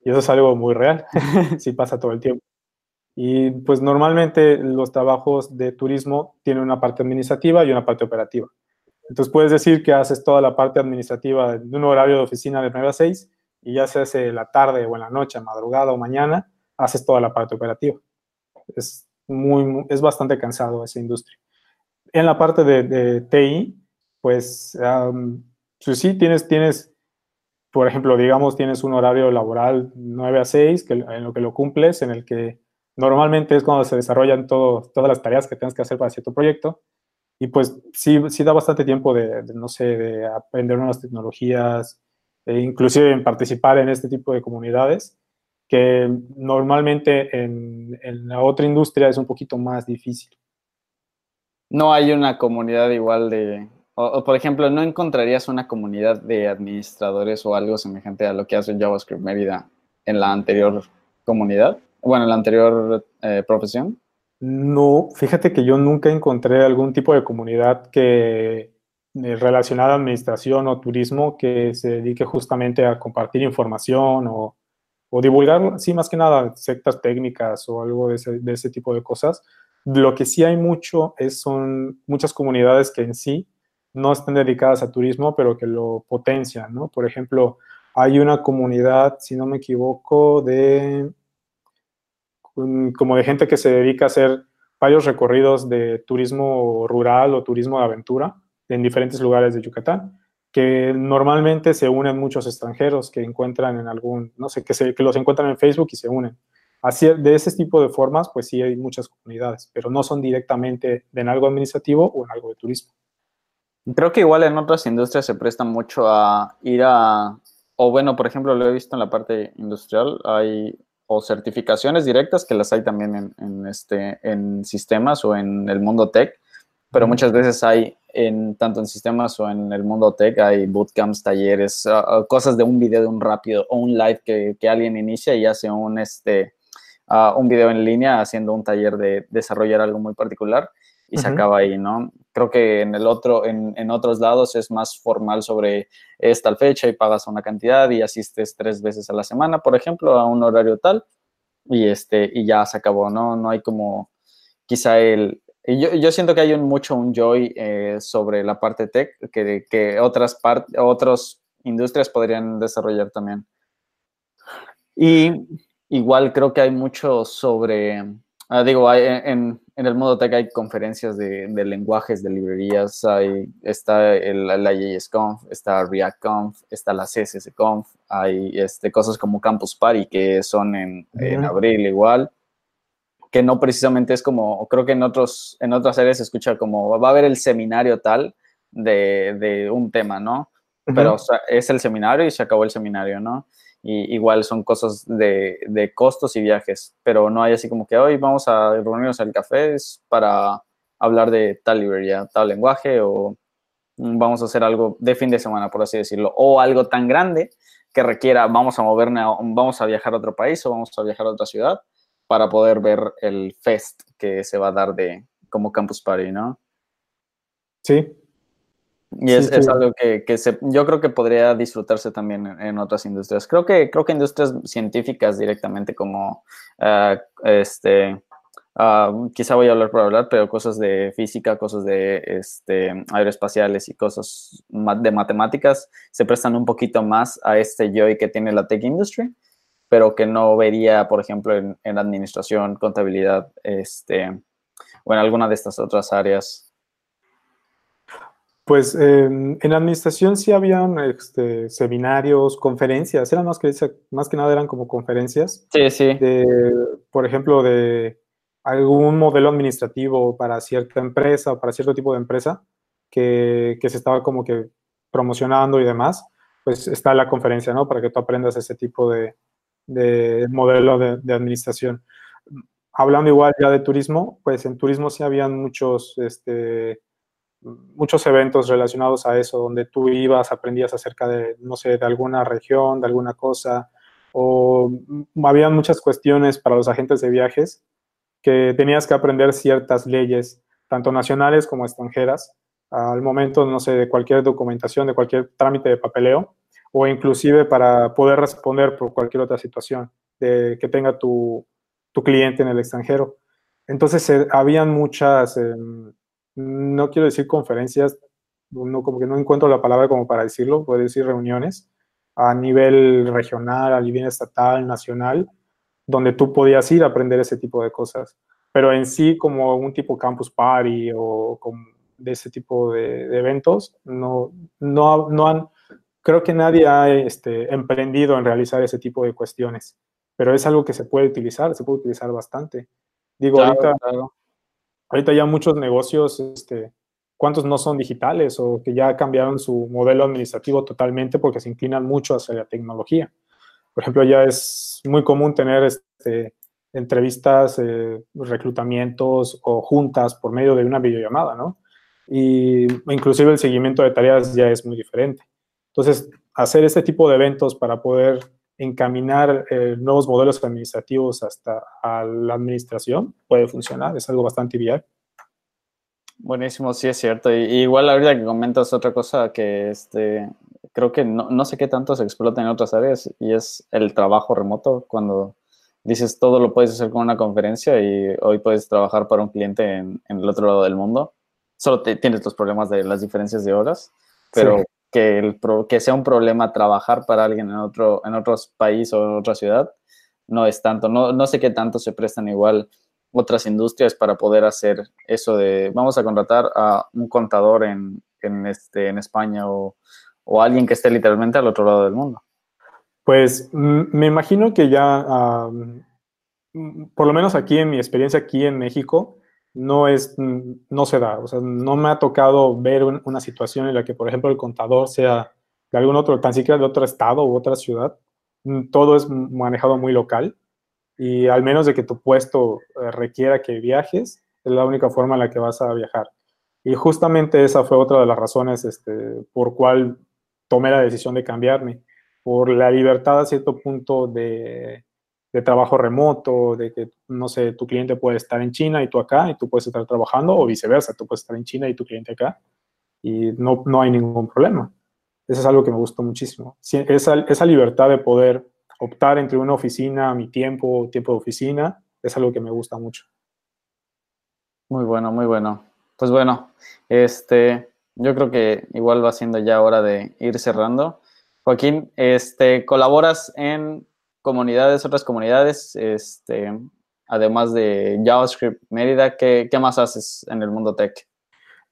Y eso es algo muy real, sí pasa todo el tiempo. Y pues normalmente los trabajos de turismo tienen una parte administrativa y una parte operativa. Entonces puedes decir que haces toda la parte administrativa de un horario de oficina de 9 a 6 y ya se hace la tarde o en la noche, madrugada o mañana, haces toda la parte operativa. Es, muy, es bastante cansado esa industria. En la parte de, TI, pues, pues, sí, tienes, tienes, por ejemplo, digamos, tienes un horario laboral 9 a 6, que, en lo que lo cumples, en el que normalmente es cuando se desarrollan todas las tareas que tienes que hacer para cierto proyecto. Y pues sí, sí da bastante tiempo de, no sé, de aprender nuevas tecnologías, e inclusive en participar en este tipo de comunidades, que normalmente en, en la otra industria es un poquito más difícil. No hay una comunidad igual de, o, por ejemplo, ¿no encontrarías una comunidad de administradores o algo semejante a lo que hace JavaScript Mérida en la anterior comunidad? Bueno, en la anterior eh, profesión. No, fíjate que yo nunca encontré algún tipo de comunidad que eh, relacionada a administración o turismo que se dedique justamente a compartir información o, divulgar, sí, más que nada, sectas técnicas o algo de ese, tipo de cosas. Lo que sí hay mucho es, son muchas comunidades que en sí no están dedicadas a turismo, pero que lo potencian, ¿no? Por ejemplo, hay una comunidad, si no me equivoco, de como de gente que se dedica a hacer varios recorridos de turismo rural o turismo de aventura en diferentes lugares de Yucatán, que normalmente se unen muchos extranjeros que encuentran en algún, no sé, que, se, que los encuentran en Facebook y se unen. Así, de ese tipo de formas, pues sí hay muchas comunidades, pero no son directamente en algo administrativo o en algo de turismo. Creo que igual en otras industrias se presta mucho a ir a, o bueno, por ejemplo, lo he visto en la parte industrial, hay o certificaciones directas, que las hay también en, este, en sistemas o en el mundo tech, pero muchas veces hay, en, tanto en sistemas o en el mundo tech, hay bootcamps, talleres, ah, cosas de un video de un rápido o un live que, que alguien inicia y hace un, este, uh, un video en línea haciendo un taller de desarrollar algo muy particular y se acaba ahí, ¿no? Creo que en el otro, en, en, otros lados es más formal sobre esta fecha y pagas una cantidad y asistes tres veces a la semana, por ejemplo, a un horario tal y este y ya se acabó, ¿no? No hay como quizá el yo, yo siento que hay un, mucho un joy eh, sobre la parte tech que, que otras partes, otras industrias podrían desarrollar también. Y igual creo que hay mucho sobre Ah, digo, hay, en, en, el mundo tech hay conferencias de, de lenguajes, de librerías, hay, está el, la JSConf, está ReactConf, está la CSSConf, hay este, cosas como Campus Party que son en, en abril igual, que no precisamente es como, creo que en, otros, en otras áreas se escucha como, va a haber el seminario tal de, de un tema, ¿no? Pero es el seminario y se acabó el seminario, ¿no? Igual son cosas de, de, costos y viajes, pero no hay así como que hoy vamos a reunirnos al café para hablar de tal librería, tal lenguaje o vamos a hacer algo de fin de semana, por así decirlo, o algo tan grande que requiera, vamos a movernos, vamos a viajar a otro país o vamos a viajar a otra ciudad para poder ver el fest que se va a dar de como Campus Party, ¿no? Sí, y es, es, algo que, que se, yo creo que podría disfrutarse también en, otras industrias. Creo que, creo que industrias científicas directamente como, uh, este, uh, quizá voy a hablar por hablar, pero cosas de física, cosas de este, aeroespaciales y cosas de matemáticas se prestan un poquito más a este joy que tiene la tech industry, pero que no vería, por ejemplo, en, en administración, contabilidad, este, o en alguna de estas otras áreas pues em, en administración sí habían este, seminarios, conferencias, eran más que, más que nada eran como conferencias. Sí, sí. De, por ejemplo, de algún modelo administrativo para cierta empresa o para cierto tipo de empresa que, que, se estaba como que promocionando y demás, pues está la conferencia, ¿no? Para que tú aprendas ese tipo de, de modelo de, de, administración. Hablando igual ya de turismo, pues en turismo sí habían muchos, este, muchos eventos relacionados a eso, donde tú ibas, aprendías acerca de, no sé, de alguna región, de alguna cosa, o había muchas cuestiones para los agentes de viajes que tenías que aprender ciertas leyes, tanto nacionales como extranjeras, al momento, no sé, de cualquier documentación, de cualquier trámite de papeleo, o inclusive para poder responder por cualquier otra situación de, que tenga tu, tu cliente en el extranjero. Entonces, eh, habían muchas... Em, no quiero decir conferencias, no, como que no encuentro la palabra como para decirlo, puedo decir reuniones, a nivel regional, a nivel estatal, nacional, donde tú podías ir a aprender ese tipo de cosas. Pero en sí, como un tipo campus party o de ese tipo de, eventos, no, no, no han, creo que nadie ha este, emprendido en realizar ese tipo de cuestiones, pero es algo que se puede utilizar, se puede utilizar bastante. Digo, ahorita, ahorita ya muchos negocios, este, ¿cuántos no son digitales o que ya cambiaron su modelo administrativo totalmente porque se inclinan mucho hacia la tecnología? Por ejemplo, ya es muy común tener este, entrevistas, eh, reclutamientos o juntas por medio de una videollamada, ¿no? Y inclusive el seguimiento de tareas ya es muy diferente. Entonces, hacer este tipo de eventos para poder encaminar eh, nuevos modelos administrativos hasta a la administración puede funcionar, es algo bastante viable. Buenísimo, sí es cierto. Y, igual ahorita que comentas otra cosa que este, creo que no, no, sé qué tanto se explota en otras áreas y es el trabajo remoto. Cuando dices todo lo puedes hacer con una conferencia y hoy puedes trabajar para un cliente en, en el otro lado del mundo. Solo te, tienes los problemas de las diferencias de horas, pero que, el, que sea un problema trabajar para alguien en otro, en otro país o en otra ciudad no es tanto. No, no sé qué tanto se prestan igual otras industrias para poder hacer eso de vamos a contratar a un contador en, en, este, en España o, o, alguien que esté literalmente al otro lado del mundo? Pues me imagino que ya, por lo menos aquí en mi experiencia aquí en México, no es, no se da. O sea, no me ha tocado ver una situación en la que, por ejemplo, el contador sea de algún otro, tan siquiera de otro estado u otra ciudad. Todo es manejado muy local y al menos de que tu puesto eh, requiera que viajes, es la única forma en la que vas a viajar. Y justamente esa fue otra de las razones este, por cual tomé la decisión de cambiarme, por la libertad a cierto punto de, trabajo remoto, de que, no sé, tu cliente puede estar en China y tú acá, y tú puedes estar trabajando, o viceversa, tú puedes estar en China y tu cliente acá, y no, no hay ningún problema. Eso es algo que me gustó muchísimo. Esa, esa libertad de poder optar entre una oficina, mi tiempo, tiempo de oficina, es algo que me gusta mucho. Muy bueno, muy bueno. Pues bueno, este, yo creo que igual va siendo ya hora de ir cerrando. Joaquín, este, colaboras en comunidades, otras comunidades, este, además de JavaScript Mérida, ¿qué, ¿qué, más haces en el mundo tech?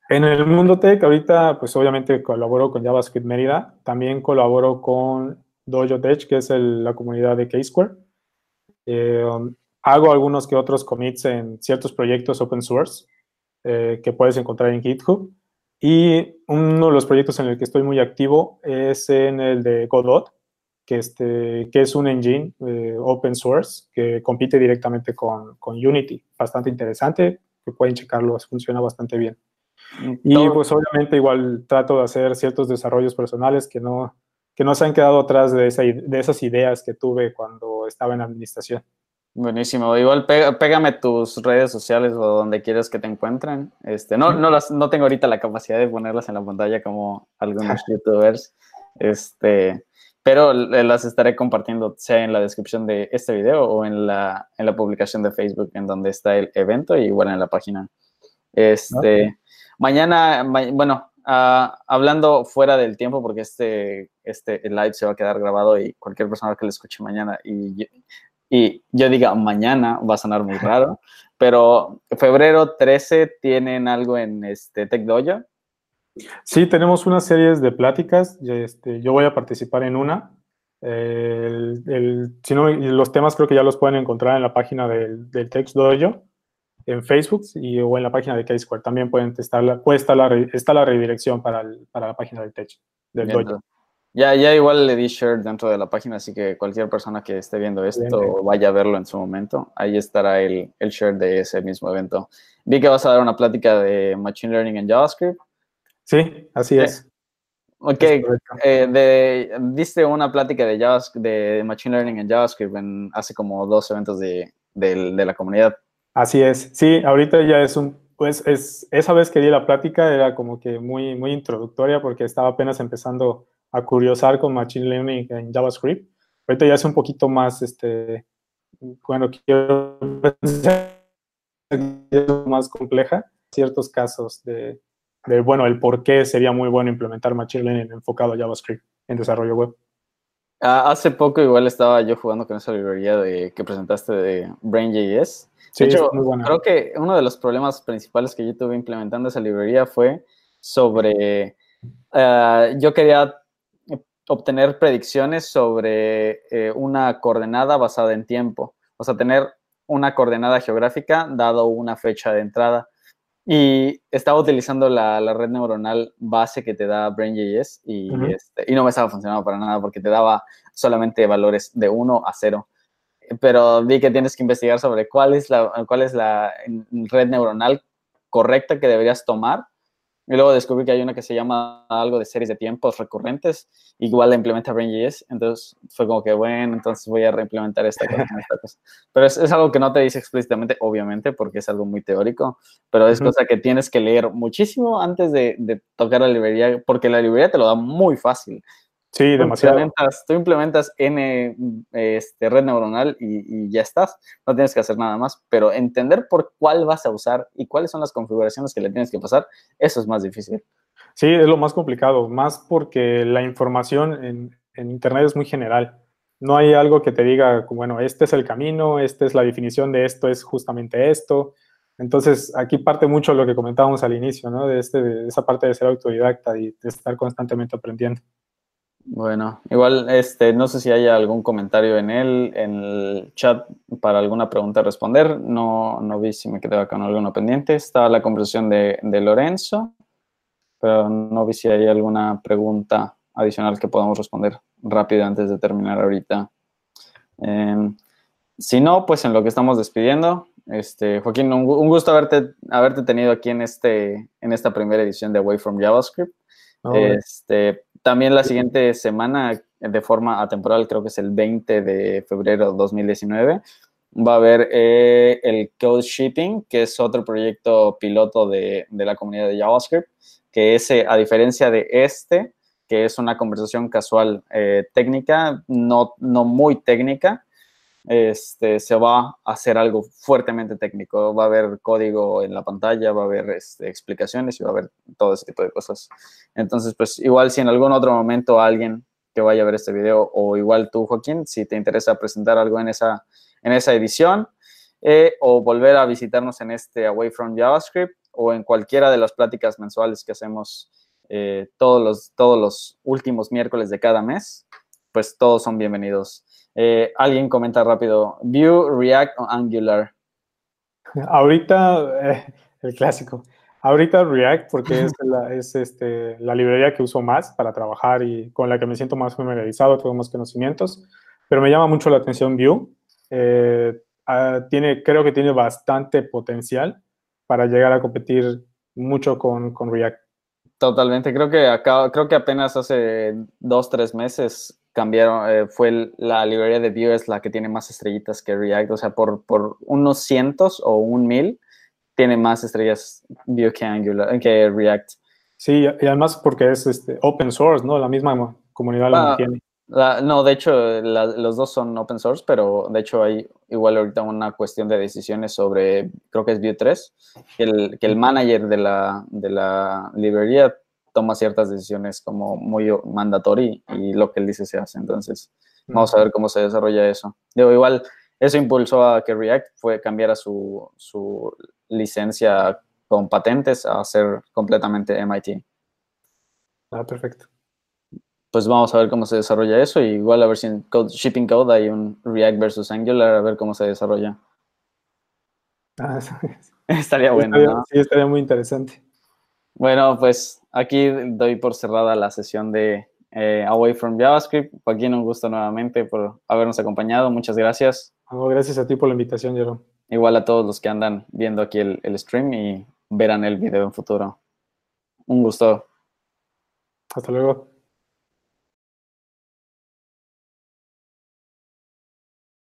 En el mundo tech, ahorita, pues obviamente colaboro con JavaScript Mérida, también colaboro con Dojo Tech, que es la comunidad de K-Square. Eh, hago algunos que otros commits en ciertos proyectos open source eh, que puedes encontrar en GitHub. Y uno de los proyectos en el que estoy muy activo es en el de Godot, que, este, que es un engine eh, open source que compite directamente con, con, Unity. Bastante interesante, que pueden checarlo, funciona bastante bien. Y pues obviamente igual trato de hacer ciertos desarrollos personales que no, que no se han quedado atrás de, esa, de esas ideas que tuve cuando estaba en administración. Buenísimo. Igual pégame tus redes sociales o donde quieras que te encuentren. Este, no, no, las, no tengo ahorita la capacidad de ponerlas en la pantalla como algunos youtubers, este, pero las estaré compartiendo sea en la descripción de este video o en la, en la publicación de Facebook en donde está el evento y igual en la página. Este, Mañana, bueno, Ah, hablando fuera del tiempo, porque este, este live se va a quedar grabado y cualquier persona que lo escuche mañana y, y yo diga mañana va a sonar muy raro, pero febrero 13 tienen algo en este Tech Dojo. Sí, tenemos unas series de pláticas. Este, yo voy a participar en una. El, si no, los temas creo que ya los pueden encontrar en la página del, del Tech Dojo en Facebook y, o en la página de K-Square. También pueden estar la, puede estar la, está la redirección para, para la página del Tech, del Ya, ya igual le di share dentro de la página, así que cualquier persona que esté viendo esto vaya a verlo en su momento. Ahí estará el, el share de ese mismo evento. Vi que vas a dar una plática de Machine Learning en JavaScript. Sí, así es. Ok, eh, de, diste una plática de, JavaScript, de Machine Learning en JavaScript en, hace como dos eventos de, de, de la comunidad. Así es, sí, ahorita ya es un, pues es, esa vez que di la plática era como que muy, muy introductoria porque estaba apenas empezando a curiosar con Machine Learning en JavaScript. Ahorita ya es un poquito más, este, bueno, quiero pensar más compleja, ciertos casos de de, bueno, el por qué sería muy bueno implementar Machine Learning enfocado a JavaScript en desarrollo web. Ah, hace poco igual estaba yo jugando con esa librería de, que presentaste de Brain.js. De hecho, creo que uno de los problemas principales que yo tuve implementando esa librería fue sobre, ah, yo quería obtener predicciones sobre eh, una coordenada basada en tiempo, o sea, tener una coordenada geográfica dado una fecha de entrada. Y estaba utilizando la, red neuronal base que te da BrainJS y, este, y no me estaba funcionando para nada porque te daba solamente valores de 1 a 0. Pero vi que tienes que investigar sobre cuál es la, cuál es la red neuronal correcta que deberías tomar y luego descubrí que hay una que se llama algo de series de tiempos recurrentes, igual la implementa BrainJS, entonces fue como que, bueno, entonces voy a reimplementar esta cosa. Pero es, algo que no te dice explícitamente, obviamente, porque es algo muy teórico, pero es cosa que tienes que leer muchísimo antes de, de, tocar la librería, porque la librería te lo da muy fácil. Sí, demasiado. tú implementas N este, red neuronal y, ya estás. No tienes que hacer nada más. Pero entender por cuál vas a usar y cuáles son las configuraciones que le tienes que pasar, eso es más difícil. Sí, es lo más complicado. Más porque la información en, en Internet es muy general. No hay algo que te diga, bueno, este es el camino, esta es la definición de esto, es justamente esto. Entonces, aquí parte mucho lo que comentábamos al inicio, ¿no? De, este, de esa parte de ser autodidacta y de estar constantemente aprendiendo. Bueno, igual, este, no sé si hay algún comentario en el, en el chat para alguna pregunta a responder. No, no vi si me quedaba con alguno pendiente. Está la conversación de, Lorenzo, pero no vi si hay alguna pregunta adicional que podamos responder rápido antes de terminar ahorita. Em, si no, pues en lo que estamos despidiendo, este, Joaquín, un, gusto haberte, haberte tenido aquí en, este, en esta primera edición de Away from JavaScript. este, también la siguiente semana, de forma atemporal, creo que es el 20 de febrero de 2019, va a haber eh, el Code Shipping, que es otro proyecto piloto de, la comunidad de JavaScript, que es, a diferencia de este, que es una conversación casual eh, técnica, no, no muy técnica, este, se va a hacer algo fuertemente técnico. Va a haber código en la pantalla, va a haber este, explicaciones y va a haber todo ese tipo de cosas. Entonces, pues igual si en algún otro momento alguien que vaya a ver este video o igual tú, Joaquín, si te interesa presentar algo en esa, en esa edición eh, o volver a visitarnos en este Away from JavaScript o en cualquiera de las pláticas mensuales que hacemos eh, todos, los, todos los últimos miércoles de cada mes, pues todos son bienvenidos. Eh, alguien comenta rápido, Vue, React o Angular. Ahorita, eh, el clásico. Ahorita React porque es, la, es este, la librería que uso más para trabajar y con la que me siento más familiarizado, tengo más conocimientos, pero me llama mucho la atención Vue. Eh, ah, tiene, creo que tiene bastante potencial para llegar a competir mucho con, con React. Totalmente, creo que acá, creo que apenas hace dos, tres meses cambiaron, eh, fue la librería de Vue es la que tiene más estrellitas que React, o sea, por, por unos cientos o un mil, tiene más estrellas Vue que Angular, que React. Sí, y además porque es este, open source, ¿no? La misma comunidad lo ah, tiene. no, de hecho, los dos son open source, pero de hecho hay igual ahorita una cuestión de decisiones sobre, creo que es Vue 3, que el, que el manager de la, de la librería toma ciertas decisiones como muy mandatory y lo que él dice se hace. Entonces, vamos a ver cómo se desarrolla eso. Digo, igual, eso impulsó a que React fue cambiara su, su licencia con patentes a ser completamente MIT. Ah, perfecto. Pues vamos a ver cómo se desarrolla eso y igual a ver si en code, Shipping Code hay un React versus Angular, a ver cómo se desarrolla. Ah, estaría bueno. Sí, estaría muy interesante. Bueno, pues aquí doy por cerrada la sesión de eh, Away from JavaScript. Joaquín, un gusto nuevamente por habernos acompañado. Muchas gracias. gracias a ti por la invitación, Jerome. Igual a todos los que andan viendo aquí el, el stream y verán el video en futuro. Un gusto. Hasta luego.